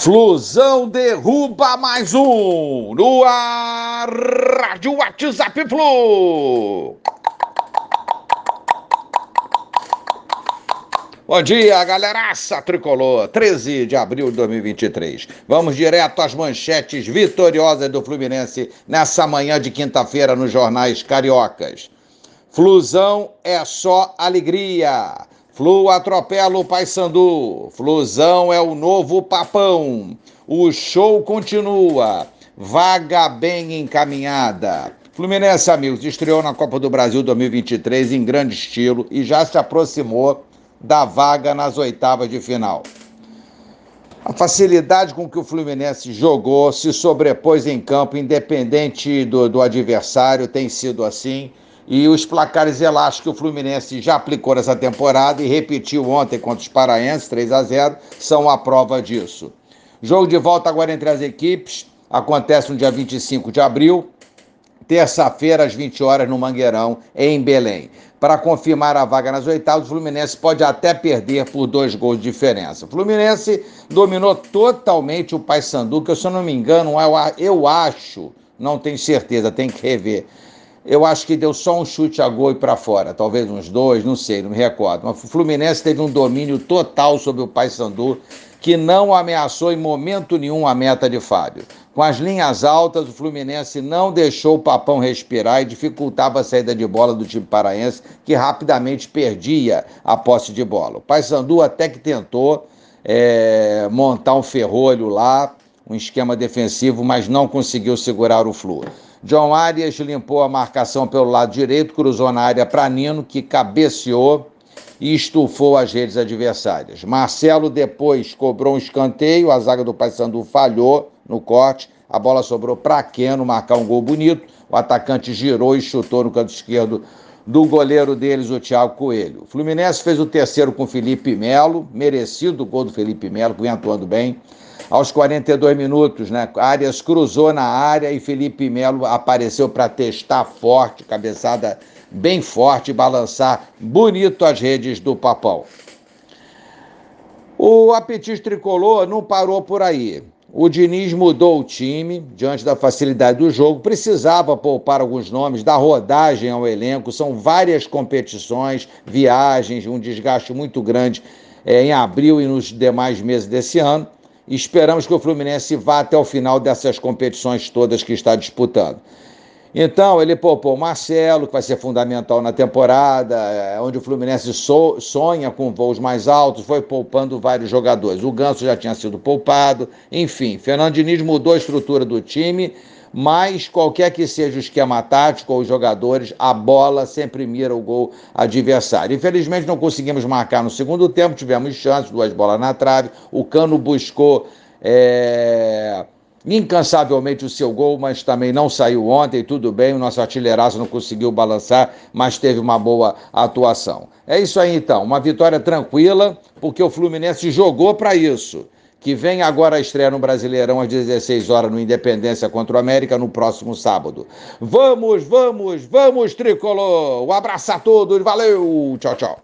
Flusão derruba mais um no ar, Rádio WhatsApp Flu. Bom dia, galeraça tricolor. 13 de abril de 2023. Vamos direto às manchetes vitoriosas do Fluminense nessa manhã de quinta-feira nos jornais cariocas. Flusão é só alegria. Flu atropela o Paysandu. Flusão é o novo papão. O show continua. Vaga bem encaminhada. Fluminense, amigos, estreou na Copa do Brasil 2023 em grande estilo e já se aproximou da vaga nas oitavas de final. A facilidade com que o Fluminense jogou, se sobrepôs em campo, independente do, do adversário, tem sido assim e os placares elásticos que o Fluminense já aplicou nessa temporada e repetiu ontem contra os Paraenses, 3 a 0 são a prova disso. Jogo de volta agora entre as equipes acontece no dia 25 de abril, terça-feira, às 20 horas, no Mangueirão, em Belém. Para confirmar a vaga nas oitavas, o Fluminense pode até perder por dois gols de diferença. O Fluminense dominou totalmente o Paysandu, que, se eu não me engano, eu acho, não tenho certeza, tem que rever eu acho que deu só um chute a gol e para fora, talvez uns dois, não sei, não me recordo. Mas o Fluminense teve um domínio total sobre o Paysandu, que não ameaçou em momento nenhum a meta de Fábio. Com as linhas altas, o Fluminense não deixou o Papão respirar e dificultava a saída de bola do time paraense, que rapidamente perdia a posse de bola. O Paysandu até que tentou é, montar um ferrolho lá, um esquema defensivo, mas não conseguiu segurar o Flu. John Arias limpou a marcação pelo lado direito, cruzou na área para Nino, que cabeceou e estufou as redes adversárias. Marcelo depois cobrou um escanteio, a zaga do Paysandu falhou no corte, a bola sobrou para Keno marcar um gol bonito. O atacante girou e chutou no canto esquerdo do goleiro deles, o Thiago Coelho. O Fluminense fez o terceiro com Felipe Melo, merecido o gol do Felipe Melo, que vem atuando bem aos 42 minutos, né? Arias cruzou na área e Felipe Melo apareceu para testar forte, cabeçada bem forte, balançar bonito as redes do Papão. O apetite tricolor não parou por aí. O Diniz mudou o time diante da facilidade do jogo, precisava poupar alguns nomes, dar rodagem ao elenco. São várias competições, viagens, um desgaste muito grande é, em abril e nos demais meses desse ano. Esperamos que o Fluminense vá até o final dessas competições todas que está disputando. Então, ele poupou o Marcelo, que vai ser fundamental na temporada, é, onde o Fluminense sonha com voos mais altos, foi poupando vários jogadores. O Ganso já tinha sido poupado, enfim, Fernando Diniz mudou a estrutura do time mas qualquer que seja o esquema tático ou os jogadores, a bola sempre mira o gol adversário. Infelizmente não conseguimos marcar no segundo tempo, tivemos chances, duas bolas na trave, o Cano buscou é, incansavelmente o seu gol, mas também não saiu ontem, tudo bem, o nosso artilheiraço não conseguiu balançar, mas teve uma boa atuação. É isso aí então, uma vitória tranquila, porque o Fluminense jogou para isso que vem agora a estreia no Brasileirão às 16 horas no Independência contra o América no próximo sábado. Vamos, vamos, vamos, tricolor! Um abraço a todos, valeu! Tchau, tchau.